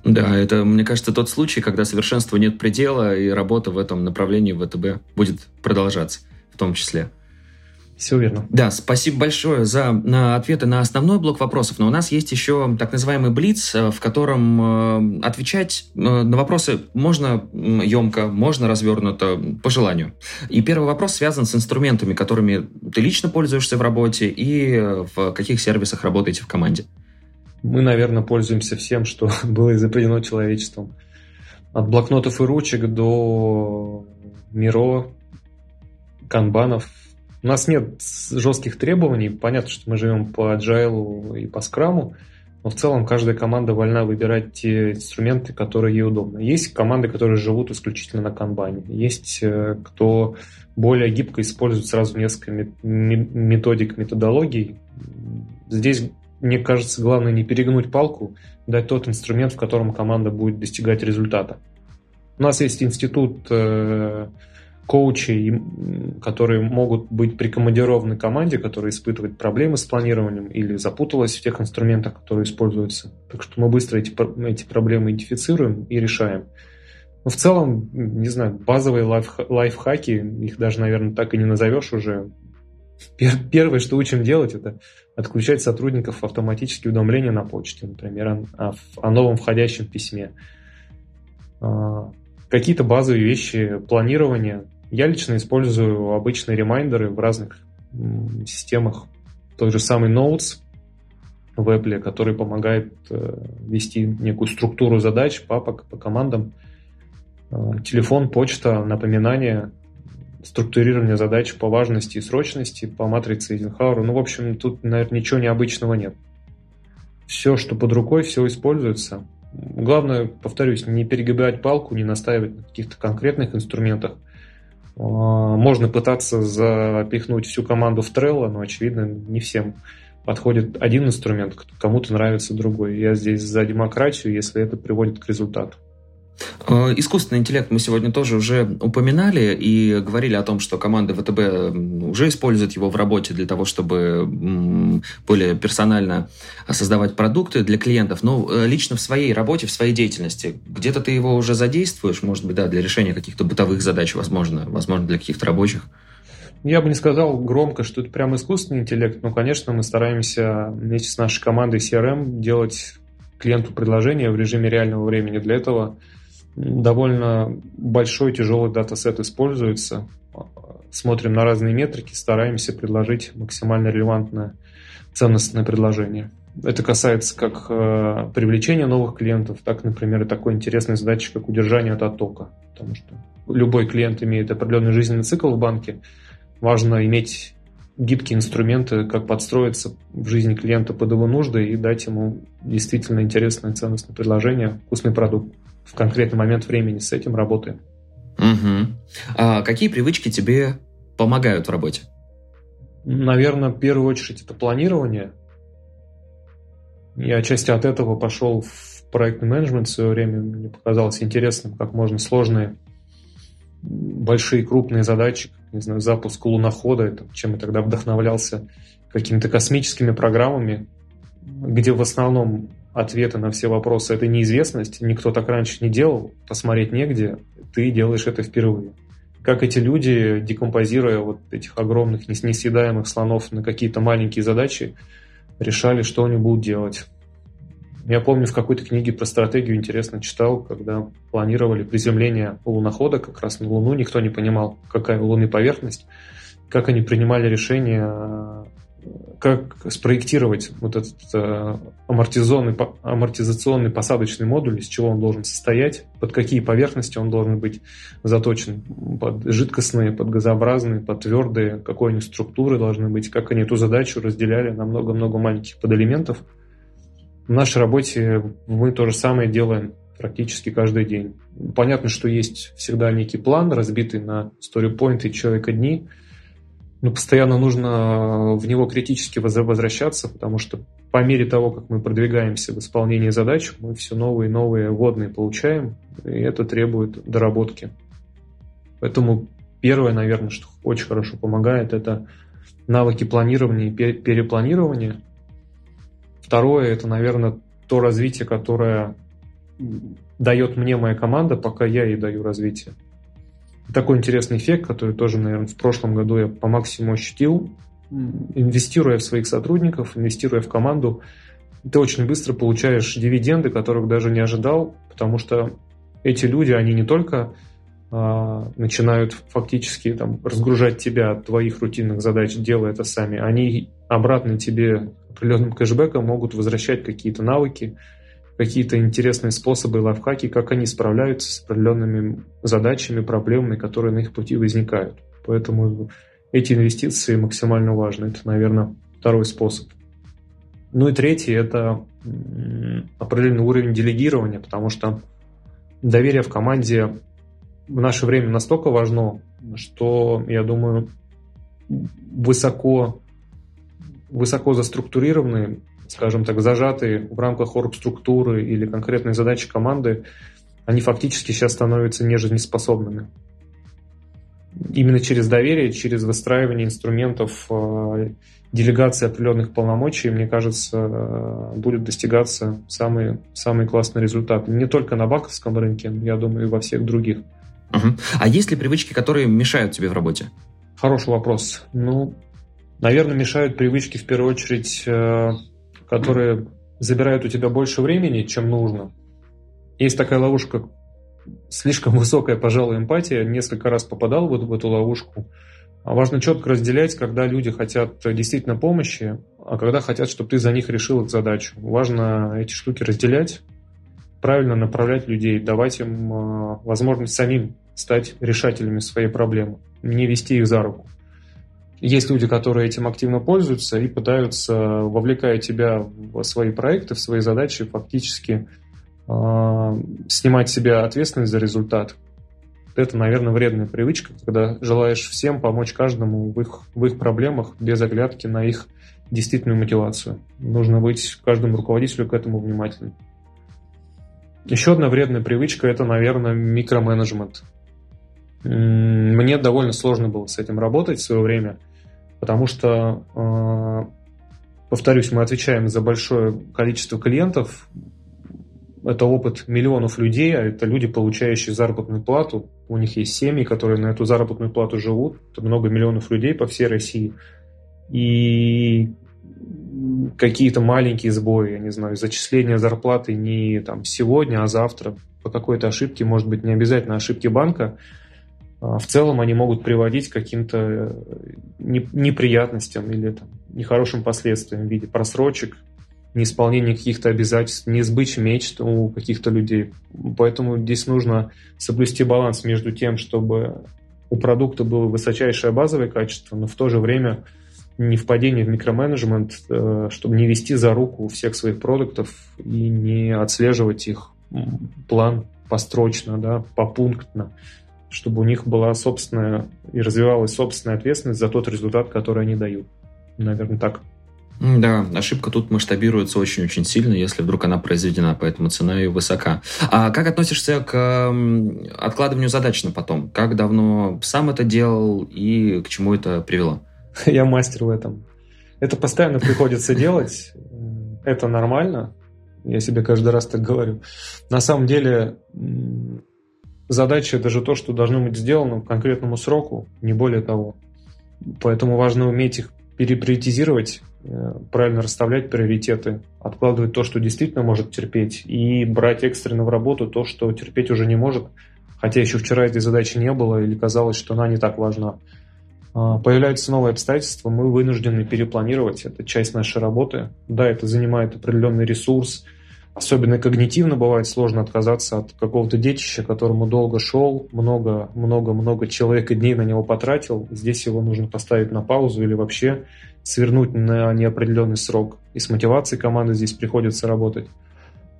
Да, это, мне кажется, тот случай, когда совершенству нет предела, и работа в этом направлении ВТБ будет продолжаться в том числе. Все верно. Да, спасибо большое за на ответы на основной блок вопросов. Но у нас есть еще так называемый блиц, э, в котором э, отвечать э, на вопросы можно емко, можно развернуто, по желанию. И первый вопрос связан с инструментами, которыми ты лично пользуешься в работе и в каких сервисах работаете в команде. Мы, наверное, пользуемся всем, что было изобретено человечеством. От блокнотов и ручек до Миро, канбанов, у нас нет жестких требований. Понятно, что мы живем по agile и по скраму, но в целом каждая команда вольна выбирать те инструменты, которые ей удобны. Есть команды, которые живут исключительно на канбане. Есть э, кто более гибко использует сразу несколько методик, методологий. Здесь, мне кажется, главное не перегнуть палку, дать тот инструмент, в котором команда будет достигать результата. У нас есть институт э, коучей, которые могут быть прикомандированы команде, которая испытывает проблемы с планированием или запуталась в тех инструментах, которые используются. Так что мы быстро эти, эти проблемы идентифицируем и решаем. Но в целом, не знаю, базовые лайф, лайфхаки, их даже, наверное, так и не назовешь уже. Первое, что учим делать, это отключать сотрудников автоматические уведомления на почте, например, о, о новом входящем письме. А, какие-то базовые вещи планирования, я лично использую обычные ремайдеры в разных системах. Тот же самый Notes в Apple, который помогает э, вести некую структуру задач, папок по командам. Э, телефон, почта, напоминания, структурирование задач по важности и срочности, по матрице Эйзенхауэра. Ну, в общем, тут, наверное, ничего необычного нет. Все, что под рукой, все используется. Главное, повторюсь, не перегибать палку, не настаивать на каких-то конкретных инструментах – можно пытаться запихнуть всю команду в Trello, но, очевидно, не всем подходит один инструмент, кому-то нравится другой. Я здесь за демократию, если это приводит к результату. Э, искусственный интеллект мы сегодня тоже уже упоминали и говорили о том, что команда ВТБ уже использует его в работе для того, чтобы более персонально создавать продукты для клиентов. Но э, лично в своей работе, в своей деятельности, где-то ты его уже задействуешь, может быть, да, для решения каких-то бытовых задач, возможно, возможно, для каких-то рабочих? Я бы не сказал громко, что это прям искусственный интеллект, но, конечно, мы стараемся вместе с нашей командой CRM делать клиенту предложение в режиме реального времени. Для этого довольно большой тяжелый датасет используется. Смотрим на разные метрики, стараемся предложить максимально релевантное ценностное предложение. Это касается как э, привлечения новых клиентов, так, например, и такой интересной задачи, как удержание от оттока. Потому что любой клиент имеет определенный жизненный цикл в банке. Важно иметь гибкие инструменты, как подстроиться в жизни клиента под его нужды и дать ему действительно интересное ценностное предложение, вкусный продукт в конкретный момент времени с этим работаем. Угу. А какие привычки тебе помогают в работе? Наверное, в первую очередь это планирование. Я отчасти от этого пошел в проектный менеджмент в свое время. Мне показалось интересным, как можно сложные, большие, крупные задачи, не знаю, запуск лунохода, это, чем я тогда вдохновлялся, какими-то космическими программами, где в основном ответы на все вопросы – это неизвестность, никто так раньше не делал, посмотреть негде, ты делаешь это впервые. Как эти люди, декомпозируя вот этих огромных несъедаемых слонов на какие-то маленькие задачи, решали, что они будут делать. Я помню, в какой-то книге про стратегию интересно читал, когда планировали приземление лунохода как раз на Луну, никто не понимал, какая у Луны поверхность, как они принимали решение как спроектировать вот этот э, амортизационный, амортизационный посадочный модуль, из чего он должен состоять, под какие поверхности он должен быть заточен, под жидкостные, под газообразные, под твердые, какой они структуры должны быть, как они эту задачу разделяли на много-много маленьких подэлементов. В нашей работе мы то же самое делаем практически каждый день. Понятно, что есть всегда некий план, разбитый на story-point человека дни – ну, постоянно нужно в него критически возвращаться, потому что по мере того, как мы продвигаемся в исполнении задач, мы все новые и новые водные получаем, и это требует доработки. Поэтому первое, наверное, что очень хорошо помогает, это навыки планирования и перепланирования. Второе, это, наверное, то развитие, которое дает мне моя команда, пока я ей даю развитие такой интересный эффект, который тоже, наверное, в прошлом году я по максимуму ощутил, инвестируя в своих сотрудников, инвестируя в команду, ты очень быстро получаешь дивиденды, которых даже не ожидал, потому что эти люди, они не только а, начинают фактически там, разгружать тебя от твоих рутинных задач, делая это сами, они обратно тебе определенным кэшбэком могут возвращать какие-то навыки, какие-то интересные способы, лайфхаки, как они справляются с определенными задачами, проблемами, которые на их пути возникают. Поэтому эти инвестиции максимально важны. Это, наверное, второй способ. Ну и третий – это определенный уровень делегирования, потому что доверие в команде в наше время настолько важно, что, я думаю, высоко, высоко заструктурированные, скажем так, зажатые в рамках орг-структуры или конкретной задачи команды, они фактически сейчас становятся нежизнеспособными. Именно через доверие, через выстраивание инструментов э, делегации определенных полномочий, мне кажется, э, будет достигаться самый, самый классный результат. Не только на банковском рынке, я думаю, и во всех других. Угу. А есть ли привычки, которые мешают тебе в работе? Хороший вопрос. Ну, наверное, мешают привычки в первую очередь, э, которые забирают у тебя больше времени, чем нужно. Есть такая ловушка, слишком высокая, пожалуй, эмпатия. Несколько раз попадал вот в эту ловушку. А важно четко разделять, когда люди хотят действительно помощи, а когда хотят, чтобы ты за них решил их задачу. Важно эти штуки разделять, правильно направлять людей, давать им э, возможность самим стать решателями своей проблемы, не вести их за руку. Есть люди, которые этим активно пользуются и пытаются, вовлекая тебя в свои проекты, в свои задачи, фактически э, снимать себя ответственность за результат. Это, наверное, вредная привычка, когда желаешь всем помочь каждому в их, в их проблемах без оглядки на их действительную мотивацию. Нужно быть каждому руководителю к этому внимательным. Еще одна вредная привычка – это, наверное, микроменеджмент. Мне довольно сложно было с этим работать в свое время, потому что, а, повторюсь, мы отвечаем за большое количество клиентов, это опыт миллионов людей, а это люди, получающие заработную плату. У них есть семьи, которые на эту заработную плату живут. Это много миллионов людей по всей России. И какие-то маленькие сбои, я не знаю, зачисление зарплаты не там сегодня, а завтра по какой-то ошибке, может быть, не обязательно ошибки банка, в целом они могут приводить к каким-то э, неприятностям или там, нехорошим последствиям в виде просрочек, неисполнение каких-то обязательств, не сбычь мечт у каких-то людей. Поэтому здесь нужно соблюсти баланс между тем, чтобы у продукта было высочайшее базовое качество, но в то же время не впадение в микроменеджмент, э, чтобы не вести за руку всех своих продуктов и не отслеживать их план построчно, да, попунктно, чтобы у них была собственная и развивалась собственная ответственность за тот результат, который они дают. Наверное, так. Да, ошибка тут масштабируется очень-очень сильно, если вдруг она произведена, поэтому цена ее высока. А как относишься к откладыванию задач на потом? Как давно сам это делал и к чему это привело? Я мастер в этом. Это постоянно приходится делать. Это нормально. Я себе каждый раз так говорю. На самом деле задача это же то, что должно быть сделано к конкретному сроку, не более того. Поэтому важно уметь их переприоритизировать, э, правильно расставлять приоритеты, откладывать то, что действительно может терпеть, и брать экстренно в работу то, что терпеть уже не может, хотя еще вчера этой задачи не было или казалось, что она не так важна. А, появляются новые обстоятельства, мы вынуждены перепланировать. Это часть нашей работы. Да, это занимает определенный ресурс. Особенно когнитивно бывает сложно отказаться от какого-то детища, которому долго шел, много-много-много человек и дней на него потратил. Здесь его нужно поставить на паузу или вообще свернуть на неопределенный срок. И с мотивацией команды здесь приходится работать.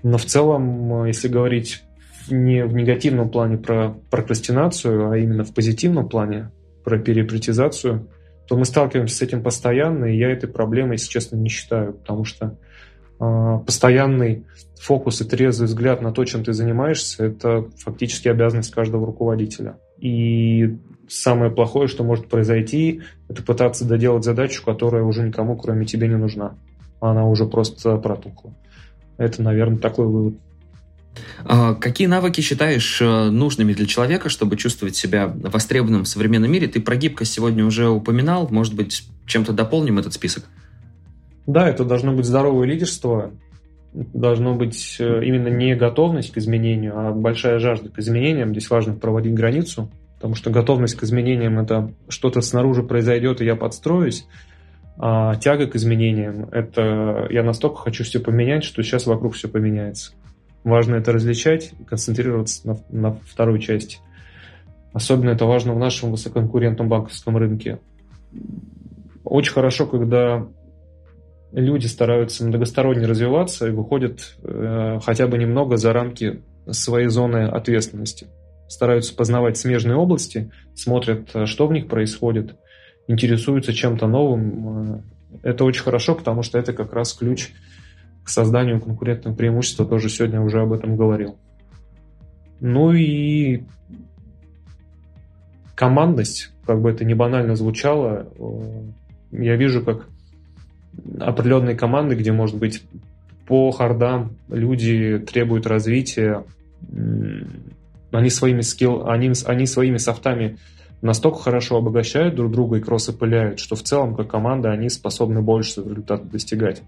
Но в целом, если говорить не в негативном плане про прокрастинацию, а именно в позитивном плане, про перепретизацию, то мы сталкиваемся с этим постоянно, и я этой проблемой, если честно, не считаю, потому что постоянный фокус и трезвый взгляд на то, чем ты занимаешься, это фактически обязанность каждого руководителя. И самое плохое, что может произойти, это пытаться доделать задачу, которая уже никому, кроме тебя, не нужна. Она уже просто протухла. Это, наверное, такой вывод. А, какие навыки считаешь э, нужными для человека, чтобы чувствовать себя востребованным в современном мире? Ты про гибкость сегодня уже упоминал. Может быть, чем-то дополним этот список? Да, это должно быть здоровое лидерство. Должно быть э, именно не готовность к изменению, а большая жажда к изменениям. Здесь важно проводить границу, потому что готовность к изменениям – это что-то снаружи произойдет, и я подстроюсь. А тяга к изменениям – это я настолько хочу все поменять, что сейчас вокруг все поменяется. Важно это различать концентрироваться на, на второй части. Особенно это важно в нашем высококонкурентном банковском рынке. Очень хорошо, когда люди стараются многосторонне развиваться и выходят э, хотя бы немного за рамки своей зоны ответственности. Стараются познавать смежные области, смотрят, э, что в них происходит, интересуются чем-то новым. Э, это очень хорошо, потому что это как раз ключ к созданию конкурентного преимущества. Тоже сегодня уже об этом говорил. Ну и командность, как бы это не банально звучало, э, я вижу, как определенные команды, где, может быть, по хардам люди требуют развития, они своими скилл, они, они своими софтами настолько хорошо обогащают друг друга и кроссы пыляют, что в целом, как команда, они способны больше результата достигать.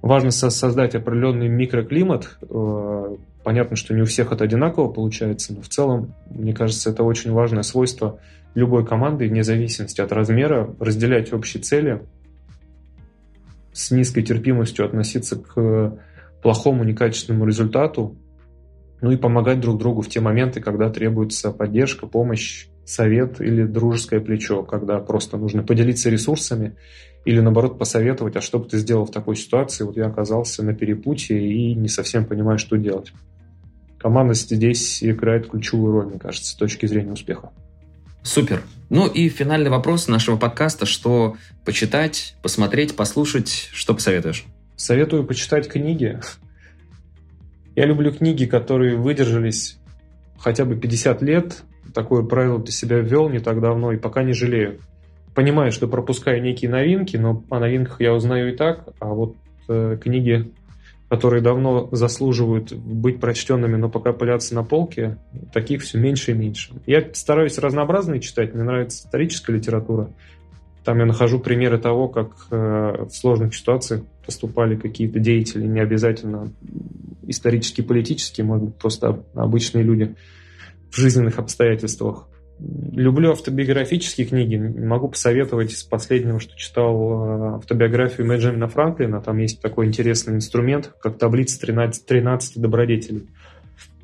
Важно создать определенный микроклимат. Э, понятно, что не у всех это одинаково получается, но в целом, мне кажется, это очень важное свойство любой команды, вне зависимости от размера, разделять общие цели, с низкой терпимостью относиться к плохому, некачественному результату, ну и помогать друг другу в те моменты, когда требуется поддержка, помощь, совет или дружеское плечо, когда просто нужно поделиться ресурсами или наоборот посоветовать, а что бы ты сделал в такой ситуации, вот я оказался на перепутье и не совсем понимаю, что делать. Команда здесь играет ключевую роль, мне кажется, с точки зрения успеха. Супер. Ну и финальный вопрос нашего подкаста, что почитать, посмотреть, послушать, что посоветуешь? Советую почитать книги. Я люблю книги, которые выдержались хотя бы 50 лет. Такое правило для себя ввел не так давно и пока не жалею. Понимаю, что пропускаю некие новинки, но о новинках я узнаю и так, а вот э, книги которые давно заслуживают быть прочтенными, но пока пылятся на полке, таких все меньше и меньше. Я стараюсь разнообразные читать, мне нравится историческая литература. Там я нахожу примеры того, как э, в сложных ситуациях поступали какие-то деятели, не обязательно исторически политические, может быть, просто обычные люди в жизненных обстоятельствах. Люблю автобиографические книги. Могу посоветовать из последнего, что читал э, автобиографию Бенджамина Франклина. Там есть такой интересный инструмент, как таблица 13, 13 добродетелей.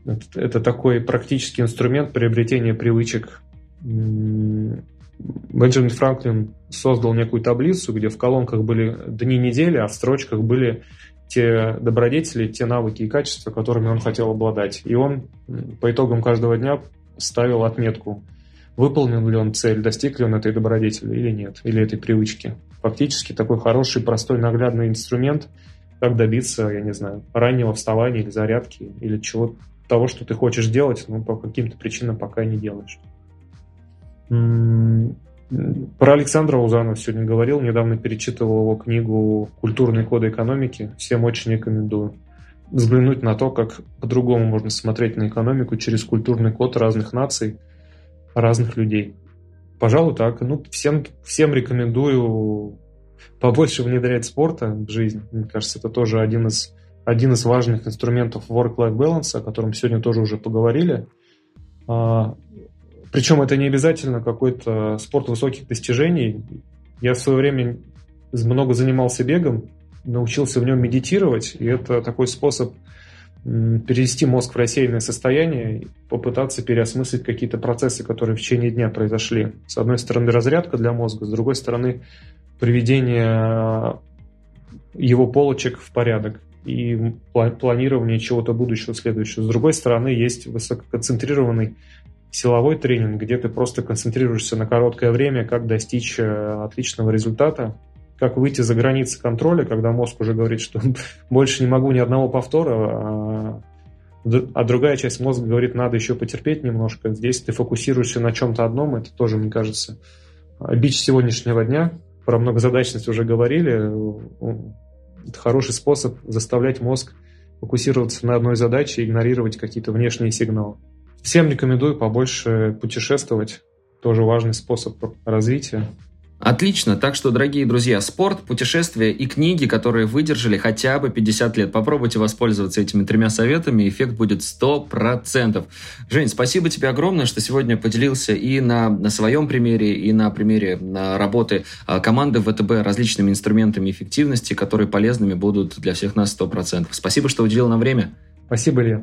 Это, это такой практический инструмент приобретения привычек. Бенджамин Франклин создал некую таблицу, где в колонках были дни недели, а в строчках были те добродетели, те навыки и качества, которыми он хотел обладать. И он по итогам каждого дня ставил отметку – выполнил ли он цель, достиг ли он этой добродетели или нет, или этой привычки. Фактически такой хороший, простой, наглядный инструмент, как добиться, я не знаю, раннего вставания или зарядки, или чего того, что ты хочешь делать, но по каким-то причинам пока не делаешь. Про Александра Узанова сегодня говорил, недавно перечитывал его книгу «Культурные коды экономики». Всем очень рекомендую взглянуть на то, как по-другому можно смотреть на экономику через культурный код разных наций – разных людей. Пожалуй, так. Ну, всем, всем рекомендую побольше внедрять спорта в жизнь. Мне кажется, это тоже один из, один из важных инструментов work-life balance, о котором сегодня тоже уже поговорили. А, причем это не обязательно какой-то спорт высоких достижений. Я в свое время много занимался бегом, научился в нем медитировать, и это такой способ перевести мозг в рассеянное состояние и попытаться переосмыслить какие-то процессы, которые в течение дня произошли. С одной стороны, разрядка для мозга, с другой стороны, приведение его полочек в порядок и планирование чего-то будущего, следующего. С другой стороны, есть высококонцентрированный силовой тренинг, где ты просто концентрируешься на короткое время, как достичь э, отличного результата, как выйти за границы контроля, когда мозг уже говорит, что больше не могу ни одного повтора, а, а другая часть мозга говорит, надо еще потерпеть немножко. Здесь ты фокусируешься на чем-то одном, это тоже, мне кажется, бич сегодняшнего дня. Про многозадачность уже говорили. Это хороший способ заставлять мозг фокусироваться на одной задаче и игнорировать какие-то внешние сигналы. Всем рекомендую побольше путешествовать. Тоже важный способ развития. Отлично. Так что, дорогие друзья, спорт, путешествия и книги, которые выдержали хотя бы 50 лет. Попробуйте воспользоваться этими тремя советами, эффект будет 100%. Жень, спасибо тебе огромное, что сегодня поделился и на, на своем примере, и на примере на работы а, команды ВТБ различными инструментами эффективности, которые полезными будут для всех нас 100%. Спасибо, что уделил нам время. Спасибо, Илья.